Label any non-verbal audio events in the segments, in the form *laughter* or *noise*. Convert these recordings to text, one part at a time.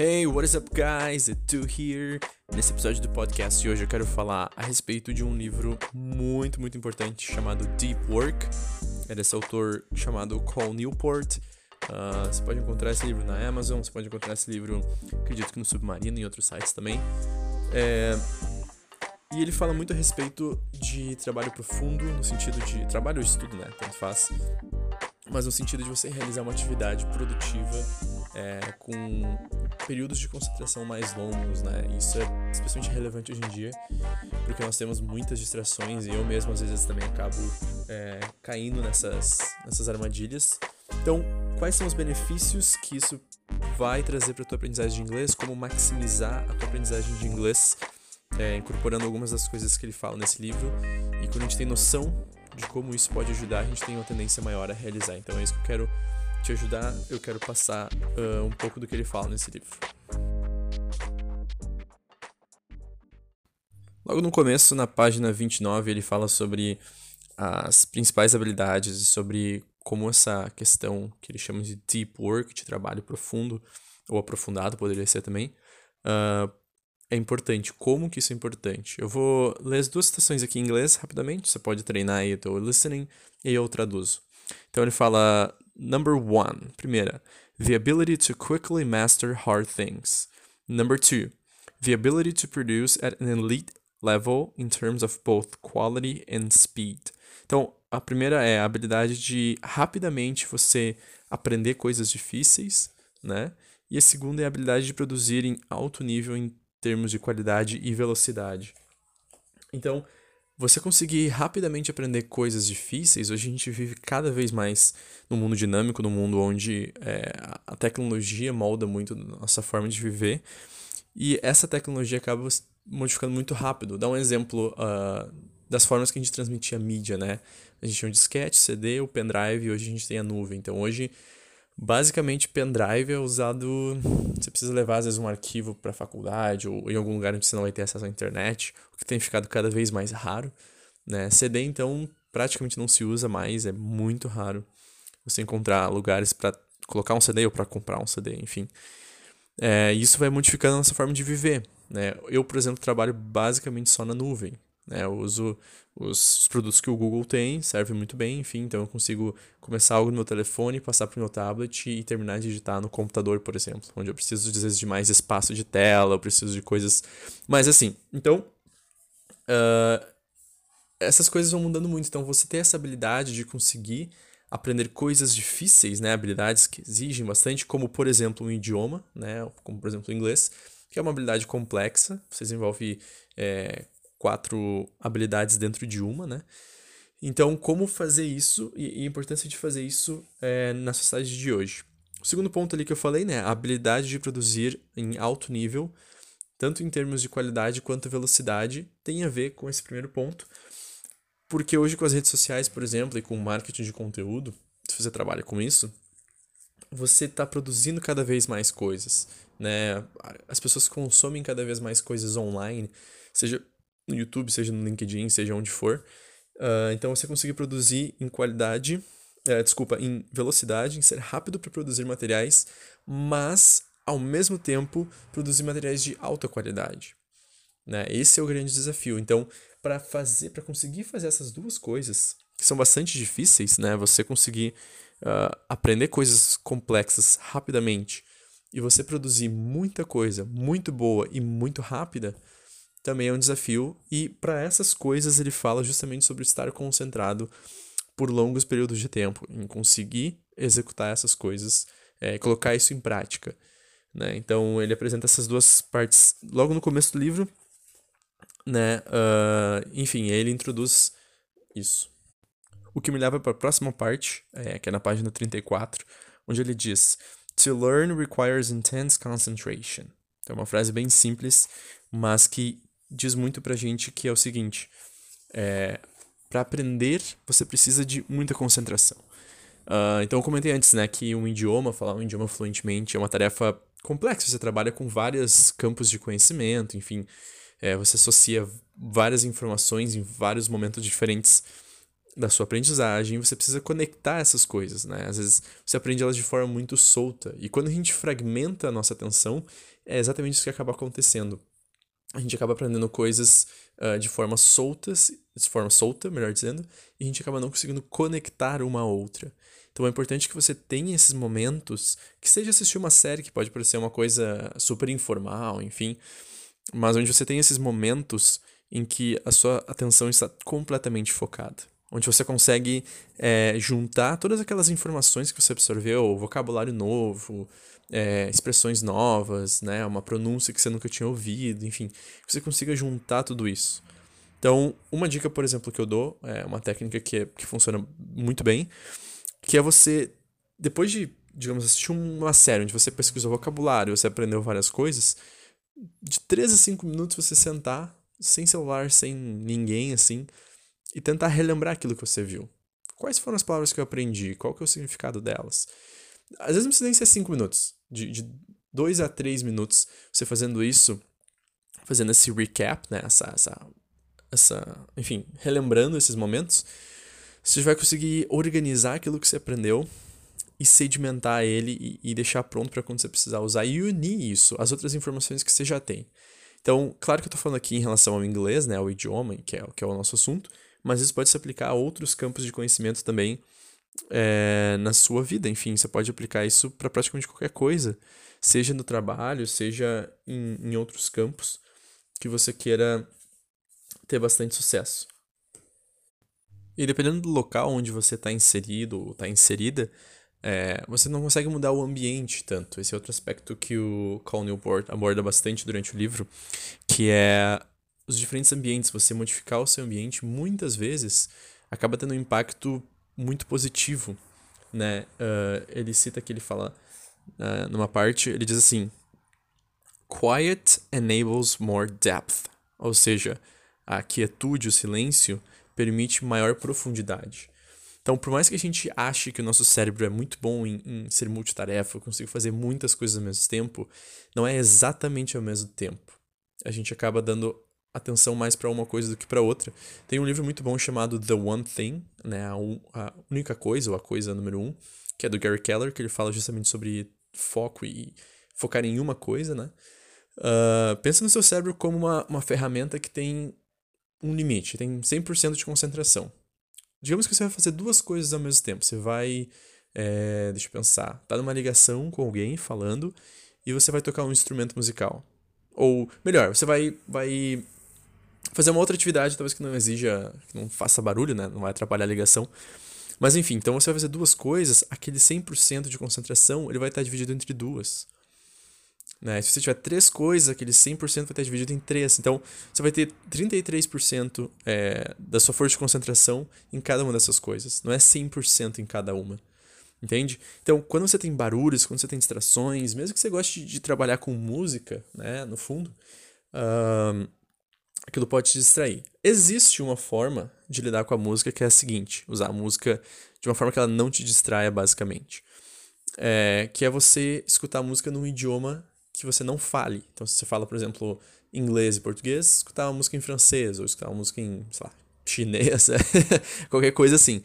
Hey, what is up, guys? It's Tu here. Nesse episódio do podcast de hoje eu quero falar a respeito de um livro muito, muito importante chamado Deep Work. É desse autor chamado Cole Newport. Uh, você pode encontrar esse livro na Amazon, você pode encontrar esse livro, acredito que no Submarino e em outros sites também. É, e ele fala muito a respeito de trabalho profundo, no sentido de trabalho ou estudo, né? Tanto faz. Mas no sentido de você realizar uma atividade produtiva é, com períodos de concentração mais longos, né? Isso é especialmente relevante hoje em dia, porque nós temos muitas distrações e eu mesmo às vezes também acabo é, caindo nessas, nessas armadilhas. Então, quais são os benefícios que isso vai trazer para a tua aprendizagem de inglês? Como maximizar a tua aprendizagem de inglês, é, incorporando algumas das coisas que ele fala nesse livro. E quando a gente tem noção de como isso pode ajudar, a gente tem uma tendência maior a realizar. Então é isso que eu quero te ajudar, eu quero passar uh, um pouco do que ele fala nesse livro. Logo no começo, na página 29, ele fala sobre as principais habilidades e sobre como essa questão que ele chama de deep work, de trabalho profundo ou aprofundado, poderia ser também, uh, é importante. Como que isso é importante? Eu vou ler as duas citações aqui em inglês rapidamente, você pode treinar aí o teu listening e eu traduzo. Então ele fala Number one, primeira, the ability to quickly master hard things. Number two, the ability to produce at an elite level in terms of both quality and speed. Então, a primeira é a habilidade de rapidamente você aprender coisas difíceis, né? E a segunda é a habilidade de produzir em alto nível em termos de qualidade e velocidade. Então, você conseguir rapidamente aprender coisas difíceis, hoje a gente vive cada vez mais num mundo dinâmico, num mundo onde é, a tecnologia molda muito nossa forma de viver. E essa tecnologia acaba modificando muito rápido. Dá um exemplo uh, das formas que a gente transmitia mídia, né? A gente tinha um disquete, CD, o pendrive, hoje a gente tem a nuvem. Então hoje Basicamente, pendrive é usado. Você precisa levar, às vezes, um arquivo para a faculdade ou em algum lugar onde você não vai ter acesso à internet, o que tem ficado cada vez mais raro. Né? CD, então, praticamente não se usa mais, é muito raro você encontrar lugares para colocar um CD ou para comprar um CD, enfim. É, isso vai modificando a nossa forma de viver. Né? Eu, por exemplo, trabalho basicamente só na nuvem. Né? Eu uso os, os, produtos que o Google tem, serve muito bem, enfim, então eu consigo começar algo no meu telefone, passar para o meu tablet e terminar de digitar no computador, por exemplo, onde eu preciso, às vezes, de mais espaço de tela, eu preciso de coisas mais assim. Então, uh, essas coisas vão mudando muito, então você ter essa habilidade de conseguir aprender coisas difíceis, né, habilidades que exigem bastante, como, por exemplo, um idioma, né, como, por exemplo, o inglês, que é uma habilidade complexa, você desenvolve é, quatro habilidades dentro de uma, né? Então, como fazer isso e, a importância de fazer isso é, na sociedade de hoje. O segundo ponto ali que eu falei, né? A habilidade de produzir em alto nível, tanto em termos de qualidade quanto velocidade, tem a ver com esse primeiro ponto. Porque hoje, com as redes sociais, por exemplo, e com o marketing de conteúdo, se você trabalha com isso, você está produzindo cada vez mais coisas, né? As pessoas consomem cada vez mais coisas online, seja no YouTube, seja no LinkedIn, seja onde for. Uh, então você conseguir produzir em qualidade, uh, desculpa, em velocidade, em ser rápido para produzir materiais, mas ao mesmo tempo produzir materiais de alta qualidade. Né? Esse é o grande desafio. Então, para fazer, para conseguir fazer essas duas coisas, que são bastante difíceis, né? Você conseguir uh, aprender coisas complexas rapidamente e você produzir muita coisa muito boa e muito rápida, também é um desafio, e para essas coisas ele fala justamente sobre estar concentrado por longos períodos de tempo, em conseguir executar essas coisas, é, colocar isso em prática. Né? Então ele apresenta essas duas partes logo no começo do livro, né? Uh, enfim, ele introduz isso. O que me leva para a próxima parte, é, que é na página 34, onde ele diz: To learn requires intense concentration. Então, é uma frase bem simples, mas que diz muito pra gente que é o seguinte: é, para aprender, você precisa de muita concentração. Uh, então, eu comentei antes né, que um idioma, falar um idioma fluentemente, é uma tarefa complexa. Você trabalha com vários campos de conhecimento, enfim, é, você associa várias informações em vários momentos diferentes da sua aprendizagem, você precisa conectar essas coisas, né? Às vezes você aprende elas de forma muito solta. E quando a gente fragmenta a nossa atenção, é exatamente isso que acaba acontecendo. A gente acaba aprendendo coisas uh, de forma soltas, de forma solta, melhor dizendo, e a gente acaba não conseguindo conectar uma a outra. Então é importante que você tenha esses momentos, que seja assistir uma série que pode parecer uma coisa super informal, enfim, mas onde você tem esses momentos em que a sua atenção está completamente focada onde você consegue é, juntar todas aquelas informações que você absorveu, vocabulário novo, é, expressões novas, né, uma pronúncia que você nunca tinha ouvido, enfim, você consiga juntar tudo isso. Então, uma dica, por exemplo, que eu dou, é uma técnica que, é, que funciona muito bem, que é você, depois de, digamos, assistir uma série onde você pesquisou vocabulário, você aprendeu várias coisas, de 3 a 5 minutos você sentar, sem celular, sem ninguém, assim, e tentar relembrar aquilo que você viu. Quais foram as palavras que eu aprendi? Qual que é o significado delas? Às vezes não precisa nem ser cinco minutos. De, de dois a três minutos, você fazendo isso, fazendo esse recap, né? Essa, essa, essa, enfim, relembrando esses momentos, você vai conseguir organizar aquilo que você aprendeu e sedimentar ele e, e deixar pronto para quando você precisar usar e unir isso às outras informações que você já tem. Então, claro que eu estou falando aqui em relação ao inglês, né, ao idioma, que é, que é o nosso assunto, mas isso pode se aplicar a outros campos de conhecimento também é, na sua vida. Enfim, você pode aplicar isso para praticamente qualquer coisa, seja no trabalho, seja em, em outros campos que você queira ter bastante sucesso. E dependendo do local onde você está inserido ou está inserida, é, você não consegue mudar o ambiente tanto. Esse é outro aspecto que o Cal Newport aborda bastante durante o livro, que é os diferentes ambientes, você modificar o seu ambiente, muitas vezes acaba tendo um impacto muito positivo, né? Uh, ele cita que ele fala uh, numa parte, ele diz assim: Quiet enables more depth, ou seja, a quietude, o silêncio permite maior profundidade. Então, por mais que a gente ache que o nosso cérebro é muito bom em, em ser multitarefa, consigo fazer muitas coisas ao mesmo tempo, não é exatamente ao mesmo tempo. A gente acaba dando atenção mais para uma coisa do que para outra. Tem um livro muito bom chamado The One Thing, né, a, un, a, única coisa ou a coisa número um, que é do Gary Keller, que ele fala justamente sobre foco e focar em uma coisa, né? Uh, pensa no seu cérebro como uma, uma ferramenta que tem um limite, tem 100% de concentração. Digamos que você vai fazer duas coisas ao mesmo tempo. Você vai, é, deixa eu pensar, tá numa ligação com alguém falando e você vai tocar um instrumento musical. Ou, melhor, você vai, vai fazer uma outra atividade, talvez que não exija, que não faça barulho, né? Não vai atrapalhar a ligação. Mas enfim, então você vai fazer duas coisas, aquele 100% de concentração, ele vai estar dividido entre duas. Né? Se você tiver três coisas, aquele 100% vai estar dividido em três. Então, você vai ter 33% é, da sua força de concentração em cada uma dessas coisas. Não é 100% em cada uma. Entende? Então, quando você tem barulhos, quando você tem distrações, mesmo que você goste de, trabalhar com música, né, no fundo, uh, aquilo pode te distrair. Existe uma forma de lidar com a música que é a seguinte: usar a música de uma forma que ela não te distraia, basicamente. É, que é você escutar a música num idioma que você não fale. Então, se você fala, por exemplo, inglês e português, escutar uma música em francês, ou escutar uma música em, sei lá, chinês, *laughs* qualquer coisa assim.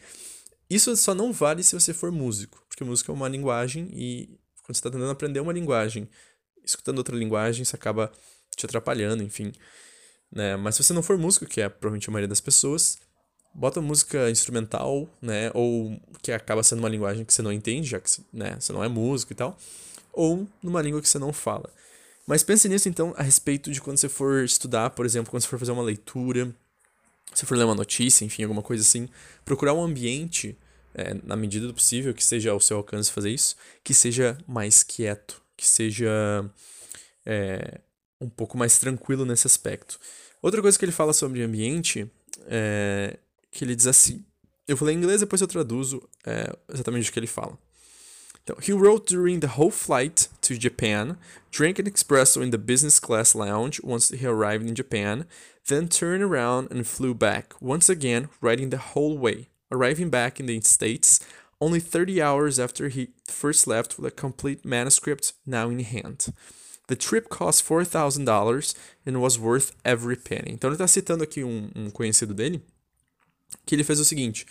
Isso só não vale se você for músico, porque música é uma linguagem e quando você está tentando aprender uma linguagem, escutando outra linguagem, isso acaba te atrapalhando, enfim. Né? Mas se você não for músico, que é provavelmente a maioria das pessoas, bota música instrumental, né? Ou que acaba sendo uma linguagem que você não entende, já que né, você não é músico e tal. Ou numa língua que você não fala. Mas pense nisso, então, a respeito de quando você for estudar, por exemplo, quando você for fazer uma leitura, se for ler uma notícia, enfim, alguma coisa assim. Procurar um ambiente, é, na medida do possível, que seja ao seu alcance fazer isso, que seja mais quieto, que seja é, um pouco mais tranquilo nesse aspecto. Outra coisa que ele fala sobre ambiente é que ele diz assim. Eu ler em inglês, depois eu traduzo é, exatamente o que ele fala. Então, he wrote during the whole flight to Japan, drank an espresso in the business class lounge once he arrived in Japan, then turned around and flew back, once again writing the whole way, arriving back in the States only 30 hours after he first left with a complete manuscript now in hand. The trip cost $4,000 and was worth every penny. Então ele está citando aqui um, um, conhecido dele, que ele fez o seguinte,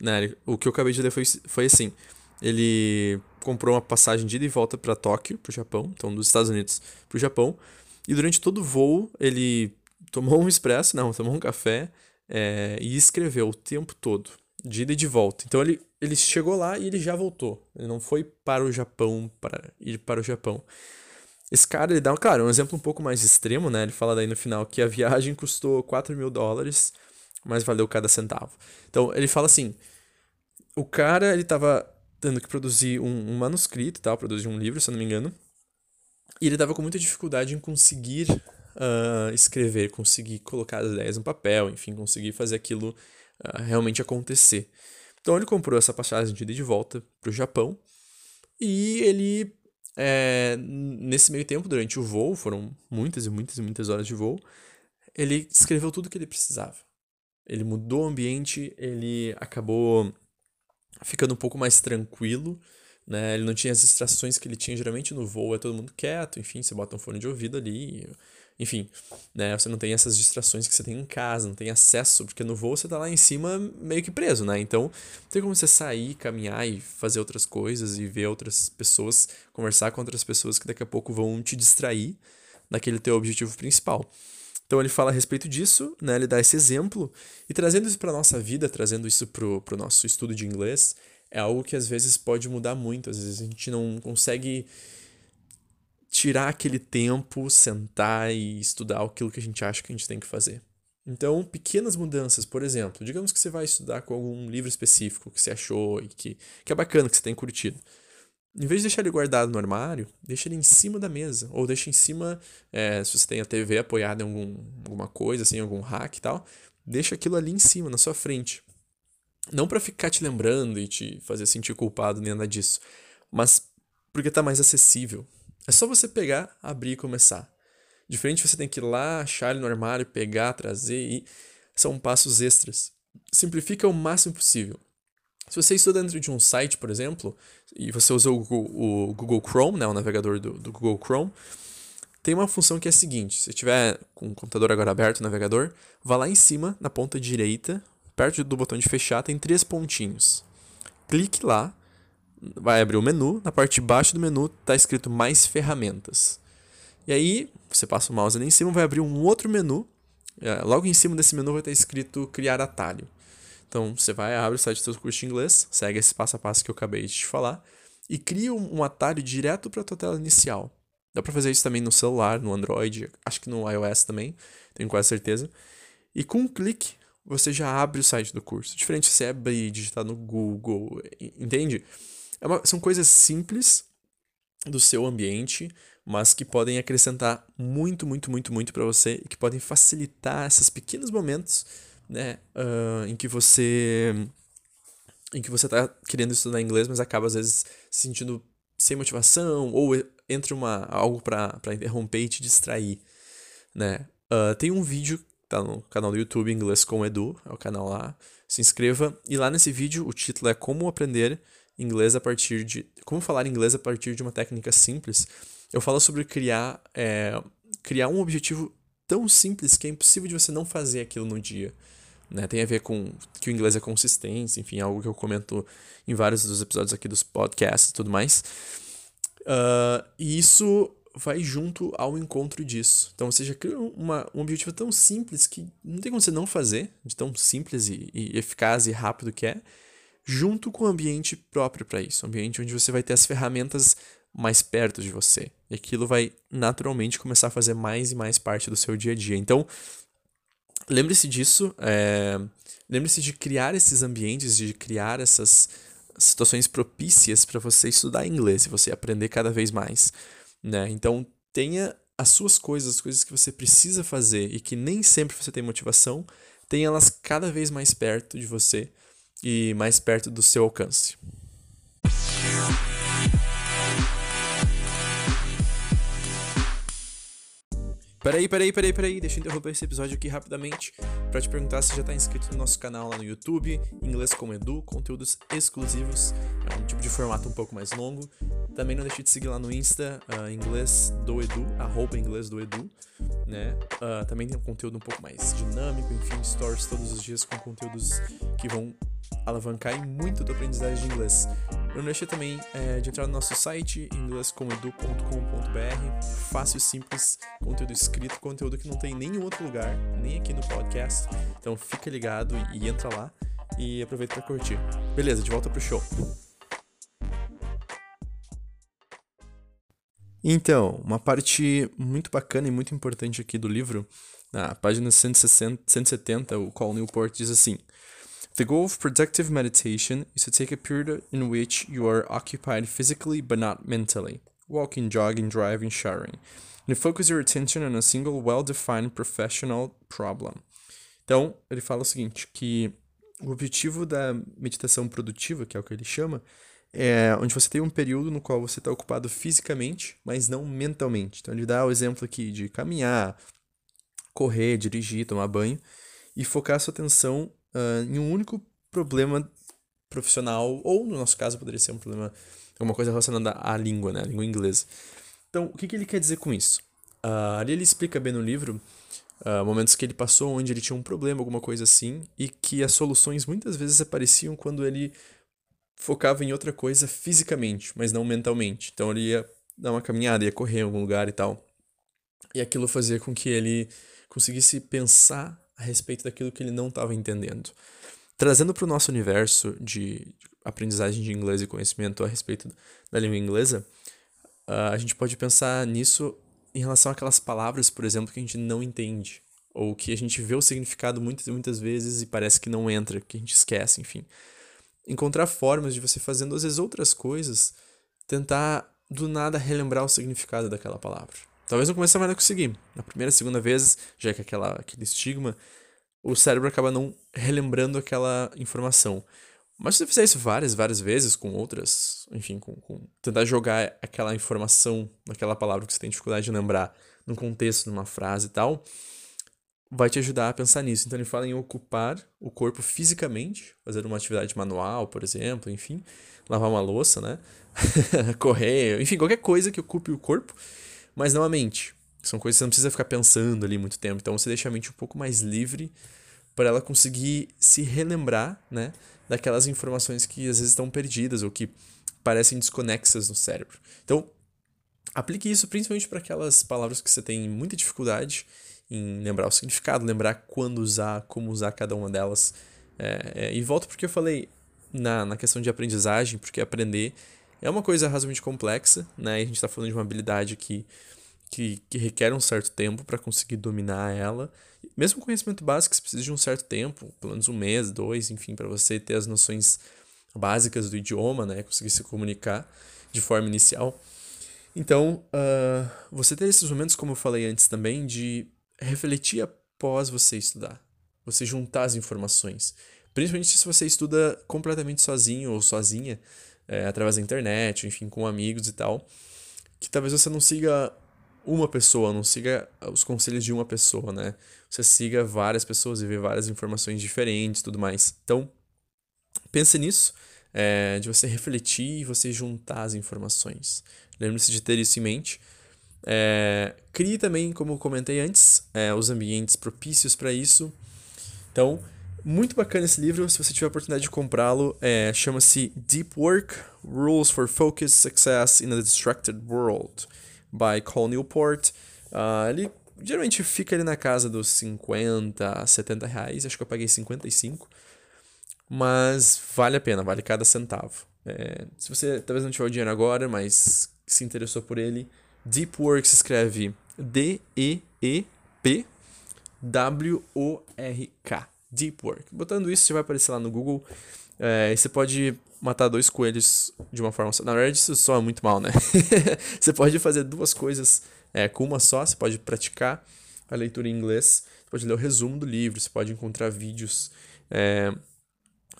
né? O que eu acabei de ler foi, foi assim. Ele comprou uma passagem de ida e volta para Tóquio, pro Japão, então dos Estados Unidos pro Japão. E durante todo o voo, ele tomou um expresso, não, tomou um café é, e escreveu o tempo todo, de ida e de volta. Então ele, ele chegou lá e ele já voltou. Ele não foi para o Japão para ir para o Japão. Esse cara, ele dá, claro, um exemplo um pouco mais extremo, né? Ele fala daí no final que a viagem custou 4 mil dólares, mas valeu cada centavo. Então, ele fala assim, o cara, ele tava tendo que produzir um, um manuscrito, tal, produzir um livro, se eu não me engano, e ele tava com muita dificuldade em conseguir uh, escrever, conseguir colocar as ideias no papel, enfim, conseguir fazer aquilo uh, realmente acontecer. Então ele comprou essa passagem de ida e de volta para o Japão e ele, é, nesse meio tempo, durante o voo, foram muitas e muitas e muitas horas de voo, ele escreveu tudo o que ele precisava. Ele mudou o ambiente, ele acabou ficando um pouco mais tranquilo, né? Ele não tinha as distrações que ele tinha geralmente no voo, é todo mundo quieto, enfim, você bota um fone de ouvido ali, enfim, né? Você não tem essas distrações que você tem em casa, não tem acesso, porque no voo você tá lá em cima meio que preso, né? Então, tem como você sair, caminhar e fazer outras coisas e ver outras pessoas, conversar com outras pessoas que daqui a pouco vão te distrair daquele teu objetivo principal. Então ele fala a respeito disso, né? Ele dá esse exemplo e trazendo isso para nossa vida, trazendo isso pro, pro nosso estudo de inglês, é algo que às vezes pode mudar muito. Às vezes a gente não consegue tirar aquele tempo, sentar e estudar aquilo que a gente acha que a gente tem que fazer. Então, pequenas mudanças, por exemplo, digamos que você vai estudar com algum livro específico que você achou e que, que é bacana, que você tem curtido. Em vez de deixar ele guardado no armário, deixa ele em cima da mesa. Ou deixa em cima, é, se você tem a TV apoiada em algum, alguma coisa, assim, algum hack e tal, deixa aquilo ali em cima, na sua frente. Não para ficar te lembrando e te fazer sentir culpado nem nada disso, mas porque tá mais acessível, é só você pegar, abrir e começar. Diferente você tem que ir lá, achar ele no armário, pegar, trazer e são passos extras. Simplifica o máximo possível. Se você estuda dentro de um site, por exemplo, e você usa o Google, o Google Chrome, né, o navegador do, do, Google Chrome, tem uma função que é a seguinte: se tiver com o computador agora aberto, o navegador, vá lá em cima, na ponta direita, perto do botão de fechar, tem três pontinhos. Clique lá vai abrir o menu, na parte de baixo do menu está escrito mais ferramentas. E aí, você passa o mouse ali em cima, vai abrir um outro menu. É, logo em cima desse menu vai estar escrito criar atalho. Então, você vai, abre o site do seu curso de inglês, segue esse passo a passo que eu acabei de te falar e cria um, atalho direto para a tua tela inicial. Dá para fazer isso também no celular, no Android, acho que no iOS também, tenho quase certeza. E com um clique, você já abre o site do curso. Diferente se você abrir e digitar no Google, entende? É uma, são coisas simples do seu ambiente, mas que podem acrescentar muito, muito, muito, muito para você e que podem facilitar esses pequenos momentos, né, uh, em que você em que você está querendo estudar inglês, mas acaba às vezes se sentindo sem motivação ou entra uma algo para interromper e te distrair, né? Uh, tem um vídeo tá no canal do YouTube Inglês com Edu, é o canal lá. Se inscreva e lá nesse vídeo o título é Como aprender inglês a partir de. Como falar inglês a partir de uma técnica simples. Eu falo sobre criar, é, criar um objetivo tão simples que é impossível de você não fazer aquilo no dia. Né? Tem a ver com que o inglês é consistência, enfim, algo que eu comento em vários dos episódios aqui dos podcasts e tudo mais. Uh, e isso vai junto ao encontro disso. Então você já cria uma, um objetivo tão simples que não tem como você não fazer, de tão simples e, e eficaz e rápido que é junto com o ambiente próprio para isso, ambiente onde você vai ter as ferramentas mais perto de você. E aquilo vai naturalmente começar a fazer mais e mais parte do seu dia a dia. Então, lembre-se disso, é... lembre-se de criar esses ambientes, de criar essas situações propícias para você estudar inglês e você aprender cada vez mais. Né? Então, tenha as suas coisas, as coisas que você precisa fazer e que nem sempre você tem motivação, tenha elas cada vez mais perto de você e mais perto do seu alcance. Peraí, peraí, peraí, peraí, deixa eu interromper esse episódio aqui rapidamente para te perguntar se já está inscrito no nosso canal lá no YouTube, Inglês com Edu, conteúdos exclusivos, é um tipo de formato um pouco mais longo. Também não deixe de seguir lá no Insta, uh, Inglês do Edu, arroba Inglês do Edu, né? Uh, também tem um conteúdo um pouco mais dinâmico, enfim, stories todos os dias com conteúdos que vão alavancar em muito do aprendizagem de inglês. Não deixe também é, de entrar no nosso site inglescomedu.com.br, fácil, simples, conteúdo escrito, conteúdo que não tem em nenhum outro lugar, nem aqui no podcast. Então fica ligado e entra lá e aproveita para curtir. Beleza, de volta pro show. Então, uma parte muito bacana e muito importante aqui do livro, na página 160, 170, o Call Newport diz assim: The goal of productive meditation is to take a period in which you are occupied physically but not mentally, walking, jogging, driving, showering, and focus your attention on a single well-defined professional problem. Então, ele fala o seguinte, que o objetivo da meditação produtiva, que é o que ele chama, é onde você tem um período no qual você está ocupado fisicamente, mas não mentalmente. Então ele dá o exemplo aqui de caminhar, correr, dirigir, tomar banho e focar sua atenção uh, em um único problema profissional, ou no nosso caso poderia ser um problema, alguma coisa relacionada à língua, né, a língua inglesa. Então, o que, que ele quer dizer com isso? Uh, ali ele explica bem no livro uh, momentos que ele passou onde ele tinha um problema, alguma coisa assim, e que as soluções muitas vezes apareciam quando ele focava em outra coisa fisicamente, mas não mentalmente. Então ele ia dar uma caminhada, ia correr em algum lugar e tal. E aquilo fazia com que ele conseguisse pensar a respeito daquilo que ele não estava entendendo. Trazendo para o nosso universo de aprendizagem de inglês e conhecimento a respeito da língua inglesa, uh, a gente pode pensar nisso em relação àquelas palavras, por exemplo, que a gente não entende, ou que a gente vê o significado muitas e muitas vezes e parece que não entra, que a gente esquece, enfim encontrar formas de você fazendo às vezes outras coisas, tentar do nada relembrar o significado daquela palavra. Talvez não comece a conseguir. Na primeira, segunda vez, já que aquela, aquele estigma, o cérebro acaba não relembrando aquela informação. Mas se você fizer isso várias, várias vezes com outras, enfim, com, com tentar jogar aquela informação naquela palavra que você tem dificuldade de lembrar num contexto, numa frase e tal, vai te ajudar a pensar nisso. Então ele fala em ocupar o corpo fisicamente, fazer uma atividade manual, por exemplo, enfim, lavar uma louça, né? *laughs* Correr, enfim, qualquer coisa que ocupe o corpo, mas não a mente. São coisas que você não precisa ficar pensando ali muito tempo. Então você deixa a mente um pouco mais livre para ela conseguir se relembrar, né, daquelas informações que às vezes estão perdidas ou que parecem desconexas no cérebro. Então, aplique isso principalmente para aquelas palavras que você tem muita dificuldade em lembrar o significado, lembrar quando usar, como usar cada uma delas. É, é, e volto porque eu falei na, na questão de aprendizagem, porque aprender é uma coisa razoavelmente complexa, né? E a gente está falando de uma habilidade que, que, que requer um certo tempo para conseguir dominar ela. Mesmo conhecimento básico, você precisa de um certo tempo, pelo menos um mês, dois, enfim, para você ter as noções básicas do idioma, né? Conseguir se comunicar de forma inicial. Então, uh, você ter esses momentos, como eu falei antes também, de refletir após você estudar. Você juntar as informações. Principalmente se você estuda completamente sozinho ou sozinha, é, através da internet, enfim, com amigos e tal. Que talvez você não siga uma pessoa, não siga os conselhos de uma pessoa, né? Você siga várias pessoas e vê várias informações diferentes tudo mais. Então, pense nisso, é, de você refletir e você juntar as informações. Lembre-se de ter isso em mente é, crie também, como comentei antes, é, os ambientes propícios para isso. Então, muito bacana esse livro. Se você tiver a oportunidade de comprá-lo, é, chama-se Deep Work: Rules for Focus Success in a Distracted World, by Cole Newport. Uh, ele geralmente fica ali na casa dos 50, 70 reais. Acho que eu paguei 55. Mas vale a pena, vale cada centavo. É, se você talvez não tiver o dinheiro agora, mas se interessou por ele, Deep Work se escreve D-E-E-P-W-O-R-K. Deep Work. Botando isso, você vai aparecer lá no Google. É, e você pode matar dois coelhos de uma forma só. Na verdade, isso soa muito mal, né? *laughs* você pode fazer duas coisas é, com uma só. Você pode praticar a leitura em inglês. Você pode ler o resumo do livro. Você pode encontrar vídeos é,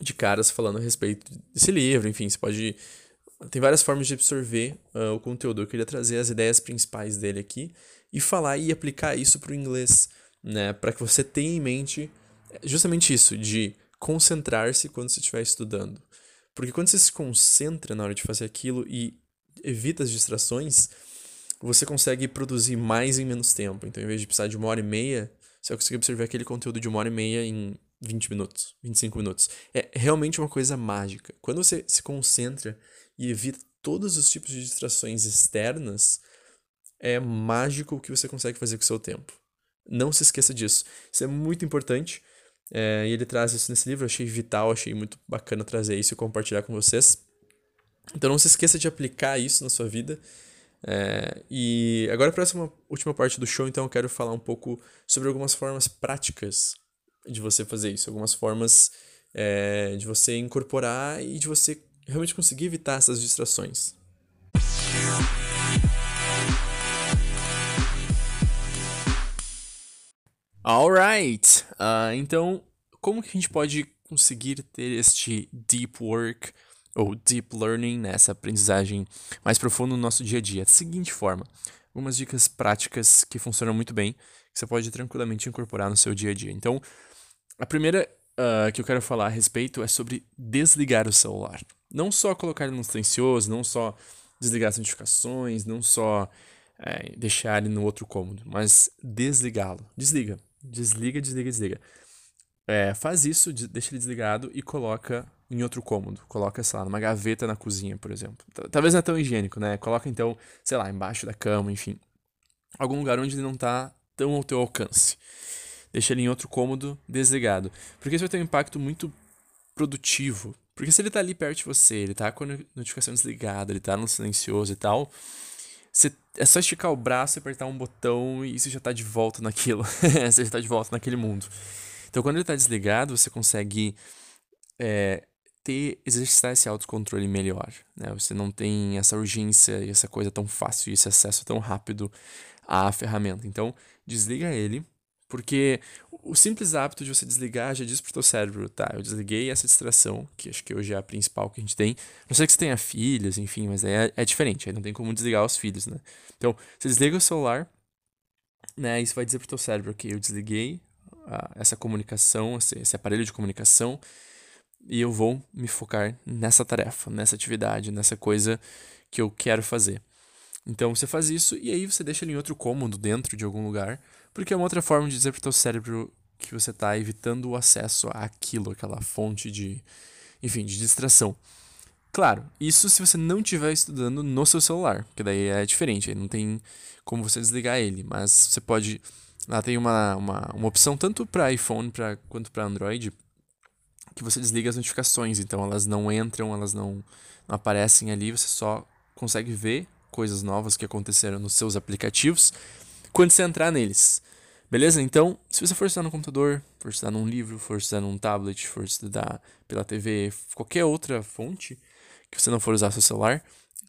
de caras falando a respeito desse livro. Enfim, você pode tem várias formas de absorver uh, o conteúdo. Eu queria trazer as ideias principais dele aqui e falar e aplicar isso para o inglês, né? Para que você tenha em mente justamente isso, de concentrar-se quando você estiver estudando. Porque quando você se concentra na hora de fazer aquilo e evita as distrações, você consegue produzir mais em menos tempo. Então, em vez de precisar de uma hora e meia, você vai conseguir absorver aquele conteúdo de uma hora e meia em 20 minutos, 25 minutos. É realmente uma coisa mágica. Quando você se concentra e evita todos os tipos de distrações externas, é mágico o que você consegue fazer com o seu tempo. Não se esqueça disso. Isso é muito importante. É, e ele traz isso nesse livro, achei vital, achei muito bacana trazer isso e compartilhar com vocês. Então não se esqueça de aplicar isso na sua vida. É, e agora, para essa última parte do show, então eu quero falar um pouco sobre algumas formas práticas de você fazer isso, algumas formas é, de você incorporar e de você realmente conseguir evitar essas distrações. Alright! Uh, então, como que a gente pode conseguir ter este deep work ou deep learning, né, essa aprendizagem mais profunda no nosso dia a dia? Da seguinte forma, algumas dicas práticas que funcionam muito bem, que você pode tranquilamente incorporar no seu dia a dia. Então, a primeira uh, que eu quero falar a respeito é sobre desligar o celular. Não só colocar ele no silencioso, não só desligar as notificações, não só é, deixar ele no outro cômodo, mas desligá-lo. Desliga. Desliga, desliga, desliga. É, faz isso, deixa ele desligado e coloca em outro cômodo. Coloca, sei lá, numa gaveta na cozinha, por exemplo. Talvez não é tão higiênico, né? Coloca então, sei lá, embaixo da cama, enfim. Algum lugar onde ele não tá tão ao teu alcance. Deixa ele em outro cômodo desligado. Porque isso vai ter um impacto muito produtivo. Porque se ele tá ali perto de você, ele tá com a notificação desligada, ele tá no silencioso e tal, você, é só esticar o braço, apertar um botão e você já está de volta naquilo. *laughs* você já está de volta naquele mundo. Então, quando ele está desligado, você consegue é, ter, exercitar esse autocontrole melhor. Né? Você não tem essa urgência e essa coisa tão fácil, esse acesso tão rápido à ferramenta. Então, desliga ele porque o simples hábito de você desligar já diz pro teu cérebro, tá, eu desliguei essa distração, que acho que hoje é a principal que a gente tem. Não sei que você tenha filhos, enfim, mas é, é diferente, aí não tem como desligar os filhos, né? Então, você desliga o celular, né, isso vai dizer pro teu cérebro, ok, eu desliguei a, essa comunicação, esse, esse aparelho de comunicação, e eu vou me focar nessa tarefa, nessa atividade, nessa coisa que eu quero fazer. Então você faz isso e aí você deixa ele em outro cômodo dentro de algum lugar porque é uma outra forma de dizer para o teu cérebro que você está evitando o acesso àquilo, aquela fonte de, enfim, de distração. Claro, isso se você não estiver estudando no seu celular, que daí é diferente, aí não tem como você desligar ele, mas você pode. Lá tem uma, uma, uma opção tanto para iPhone pra, quanto para Android que você desliga as notificações, então elas não entram, elas não, não aparecem ali, você só consegue ver coisas novas que aconteceram nos seus aplicativos quando você entrar neles. Beleza? Então, se você for estudar no computador, for estudar num livro, for estudar num tablet, for estudar pela TV, qualquer outra fonte que você não for usar seu celular,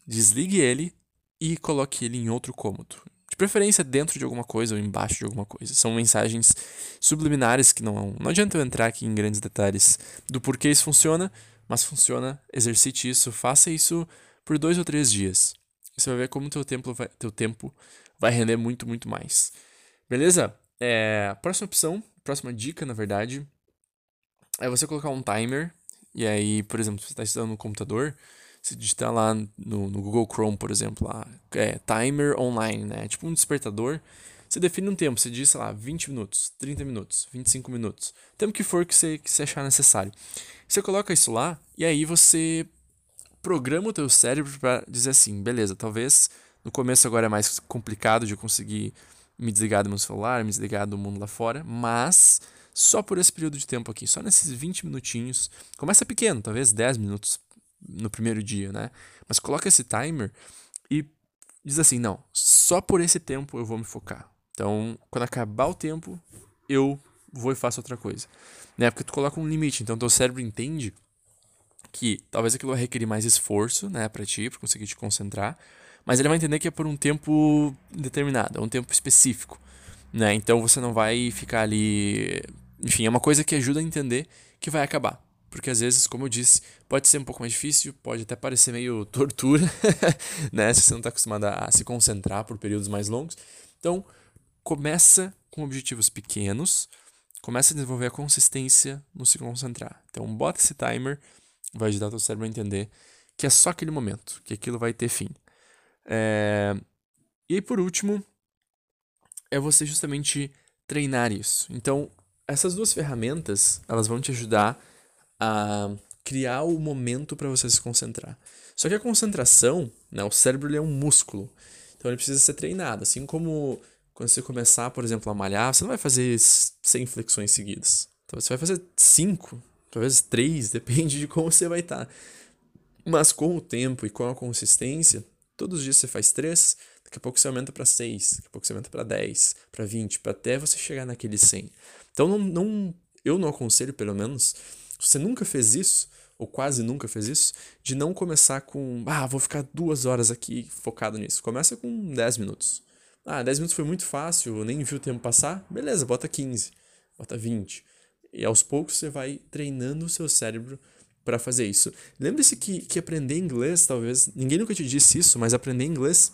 desligue ele e coloque ele em outro cômodo. De preferência dentro de alguma coisa ou embaixo de alguma coisa. São mensagens subliminares que não, não adianta eu entrar aqui em grandes detalhes do porquê isso funciona, mas funciona, exercite isso, faça isso por dois ou três dias. Você vai ver como teu tempo vai, teu tempo vai render muito, muito mais. Beleza? É, próxima opção, próxima dica, na verdade, é você colocar um timer. E aí, por exemplo, se você está estudando no computador, você digitar lá no, no, Google Chrome, por exemplo, lá, é, timer online, né? Tipo um despertador. Você define um tempo, você diz, sei lá, 20 minutos, 30 minutos, 25 minutos. Tempo que for que você, que você achar necessário. Você coloca isso lá e aí você programa o teu cérebro para dizer assim, beleza, talvez no começo agora é mais complicado de conseguir me desligar do meu celular, me desligar do mundo lá fora, mas só por esse período de tempo aqui, só nesses 20 minutinhos. Começa pequeno, talvez 10 minutos no primeiro dia, né? Mas coloca esse timer e diz assim: não, só por esse tempo eu vou me focar. Então, quando acabar o tempo, eu vou e faço outra coisa. Né? Porque tu coloca um limite, então teu cérebro entende que talvez aquilo vai mais esforço, né, para ti, para conseguir te concentrar, mas ele vai entender que é por um tempo determinado, é um tempo específico, né? Então você não vai ficar ali, enfim, é uma coisa que ajuda a entender que vai acabar. Porque às vezes, como eu disse, pode ser um pouco mais difícil, pode até parecer meio *laughs* tortura, né? Se você não está acostumado a se concentrar por períodos mais longos. Então, começa com objetivos pequenos, começa a desenvolver a consistência no se concentrar. Então, bota esse timer, vai ajudar o teu cérebro a entender que é só aquele momento, que aquilo vai ter fim. É... E aí, por último, é você justamente treinar isso. Então, essas duas ferramentas, elas vão te ajudar a criar o momento para você se concentrar. Só que a concentração, né, o cérebro é um músculo. Então ele precisa ser treinado, assim como quando você começar, por exemplo, a malhar, você não vai fazer 100 flexões seguidas. Então você vai fazer 5, talvez 3, *laughs* depende de como você vai estar. Tá. Mas com o tempo e com a consistência, todos os dias você faz 3, daqui a pouco você aumenta para 6, daqui a pouco você aumenta para 10, para 20, para até você chegar naquele 100. Então não, não, eu não aconselho, pelo menos, se você nunca fez isso, ou quase nunca fez isso, de não começar com, ah, vou ficar duas horas aqui focado nisso. Começa com 10 minutos. Ah, 10 minutos foi muito fácil, eu nem vi o tempo passar. Beleza, bota 15, bota 20. E aos poucos você vai treinando o seu cérebro para fazer isso. Lembre-se que, que aprender inglês, talvez, ninguém nunca te disse isso, mas aprender inglês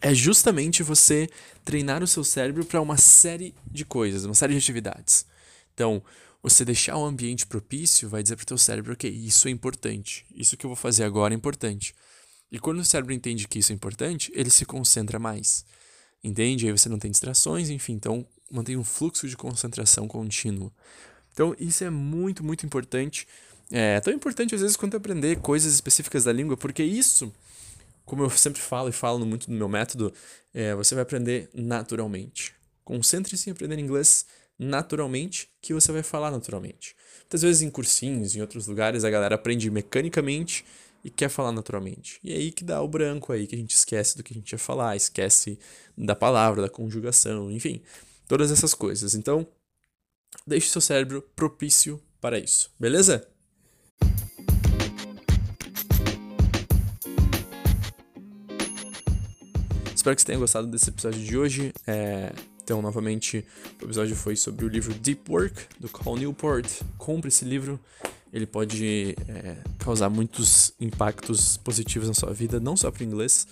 é justamente você treinar o seu cérebro para uma série de coisas, uma série de atividades. Então, você deixar o ambiente propício vai dizer para o teu cérebro, ok, isso é importante, isso que eu vou fazer agora é importante. E quando o cérebro entende que isso é importante, ele se concentra mais. Entende? Aí você não tem distrações, enfim, então mantém um fluxo de concentração contínuo. Então, isso é muito, muito importante. É tão importante às vezes quanto aprender coisas específicas da língua, porque isso, como eu sempre falo e falo muito no meu método, é, você vai aprender naturalmente. Concentre-se em aprender inglês naturalmente, que você vai falar naturalmente. Muitas vezes em cursinhos, em outros lugares, a galera aprende mecanicamente e quer falar naturalmente. E é aí que dá o branco aí, que a gente esquece do que a gente ia falar, esquece da palavra, da conjugação, enfim, todas essas coisas. Então, deixe seu cérebro propício para isso, beleza? Espero que você tenha gostado desse episódio de hoje. É, então, novamente, o episódio foi sobre o livro Deep Work, do Cal Newport. Compre esse livro, ele pode é, causar muitos impactos positivos na sua vida, não só para o inglês,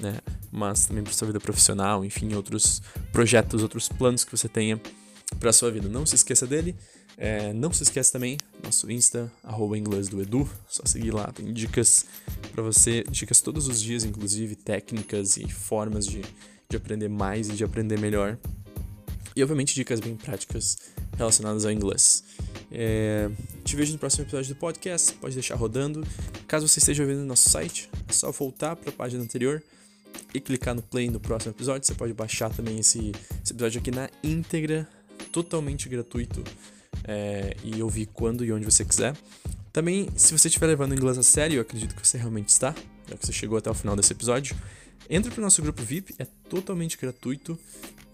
né, mas também para sua vida profissional, enfim, outros projetos, outros planos que você tenha para sua vida. Não se esqueça dele. É, não se esqueça também, nosso Insta, arroba inglês do Edu, só seguir lá, tem dicas para você, dicas todos os dias, inclusive técnicas e formas de, de aprender mais e de aprender melhor. E obviamente dicas bem práticas relacionadas ao inglês. É, te vejo no próximo episódio do podcast, pode deixar rodando. Caso você esteja vendo no nosso site, é só voltar para a página anterior e clicar no play no próximo episódio. Você pode baixar também esse, esse episódio aqui na íntegra, totalmente gratuito é, e ouvir quando e onde você quiser. Também, se você estiver levando inglês a sério, eu acredito que você realmente está, já que você chegou até o final desse episódio, entre para o nosso grupo VIP, é totalmente gratuito.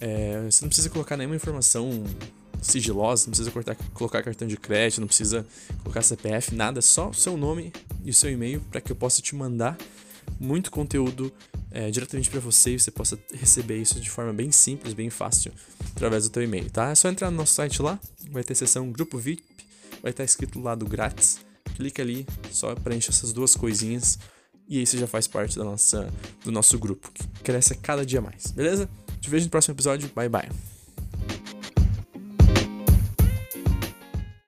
É, você não precisa colocar nenhuma informação sigilosa, não precisa cortar, colocar cartão de crédito, não precisa colocar CPF, nada, só o seu nome e o seu e-mail para que eu possa te mandar muito conteúdo é, diretamente para você e você possa receber isso de forma bem simples, bem fácil, através do teu e-mail, tá? É só entrar no nosso site lá, vai ter seção Grupo VIP, vai estar escrito lá do grátis, clica ali, só preenche essas duas coisinhas e aí você já faz parte da nossa, do nosso grupo, que cresce cada dia mais, beleza? Te vejo no próximo episódio, bye bye.